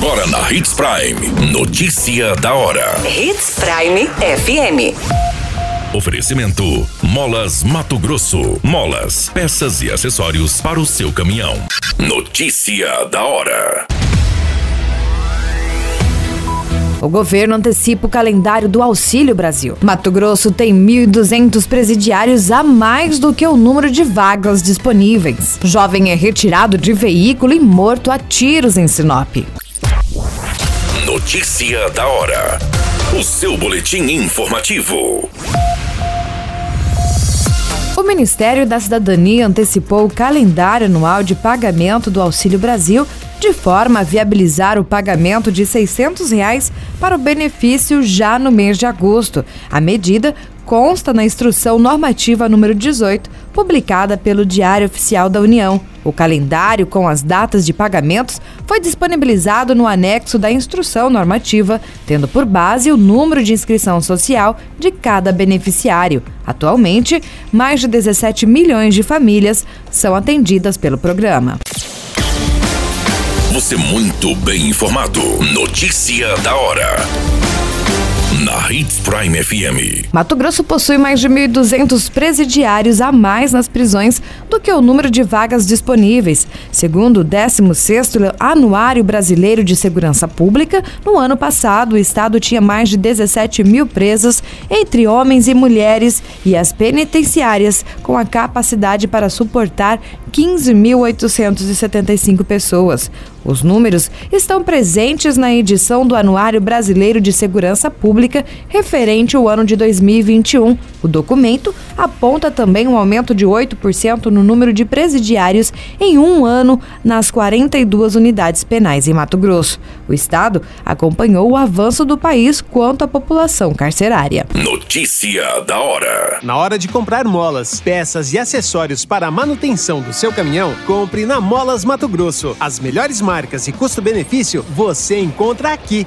Agora na Hits Prime. Notícia da hora. Hits Prime FM. Oferecimento: Molas Mato Grosso. Molas, peças e acessórios para o seu caminhão. Notícia da hora. O governo antecipa o calendário do Auxílio Brasil. Mato Grosso tem 1.200 presidiários a mais do que o número de vagas disponíveis. Jovem é retirado de veículo e morto a tiros em Sinop. Notícia da hora. O seu boletim informativo. O Ministério da Cidadania antecipou o calendário anual de pagamento do Auxílio Brasil de forma a viabilizar o pagamento de 600 reais para o benefício já no mês de agosto. A medida consta na Instrução Normativa número 18, publicada pelo Diário Oficial da União. O calendário com as datas de pagamentos foi disponibilizado no anexo da Instrução Normativa, tendo por base o número de inscrição social de cada beneficiário. Atualmente, mais de 17 milhões de famílias são atendidas pelo programa. Você muito bem informado. Notícia da hora na Hits Prime FM. Mato Grosso possui mais de 1.200 presidiários a mais nas prisões do que o número de vagas disponíveis, segundo o 16º Anuário Brasileiro de Segurança Pública. No ano passado, o estado tinha mais de 17 mil presos entre homens e mulheres e as penitenciárias com a capacidade para suportar 15.875 pessoas. Os números estão presentes na edição do Anuário Brasileiro de Segurança Pública referente ao ano de 2021. O documento aponta também um aumento de 8% no número de presidiários em um ano nas 42 unidades penais em Mato Grosso. O Estado acompanhou o avanço do país quanto à população carcerária. Notícia da hora. Na hora de comprar molas, peças e acessórios para a manutenção do seu caminhão, compre na Molas Mato Grosso. As melhores marcas e custo-benefício você encontra aqui.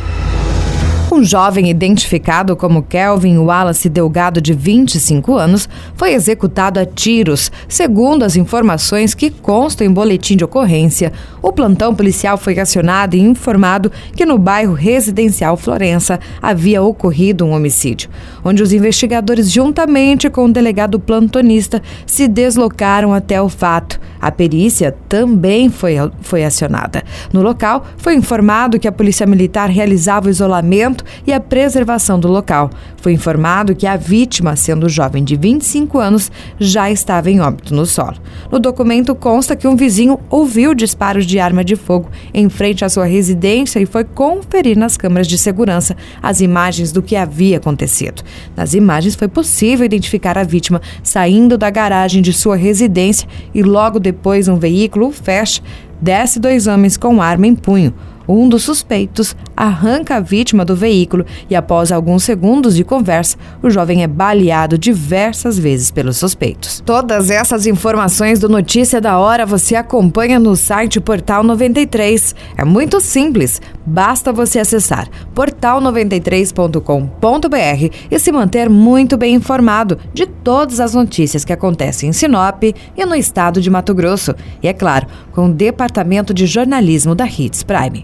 Um jovem identificado como Kelvin Wallace Delgado, de 25 anos, foi executado a tiros, segundo as informações que constam em boletim de ocorrência. O plantão policial foi acionado e informado que no bairro residencial Florença havia ocorrido um homicídio, onde os investigadores, juntamente com o delegado plantonista, se deslocaram até o fato. A perícia também foi, foi acionada. No local, foi informado que a Polícia Militar realizava o isolamento e a preservação do local. Foi informado que a vítima, sendo jovem de 25 anos, já estava em óbito no solo. No documento consta que um vizinho ouviu disparos de arma de fogo em frente à sua residência e foi conferir nas câmeras de segurança as imagens do que havia acontecido. Nas imagens foi possível identificar a vítima saindo da garagem de sua residência e logo depois um veículo fecha desce dois homens com arma em punho. Um dos suspeitos arranca a vítima do veículo e, após alguns segundos de conversa, o jovem é baleado diversas vezes pelos suspeitos. Todas essas informações do Notícia da Hora você acompanha no site Portal 93. É muito simples, basta você acessar portal93.com.br e se manter muito bem informado de todas as notícias que acontecem em Sinop e no estado de Mato Grosso. E, é claro, com o Departamento de Jornalismo da Hits Prime.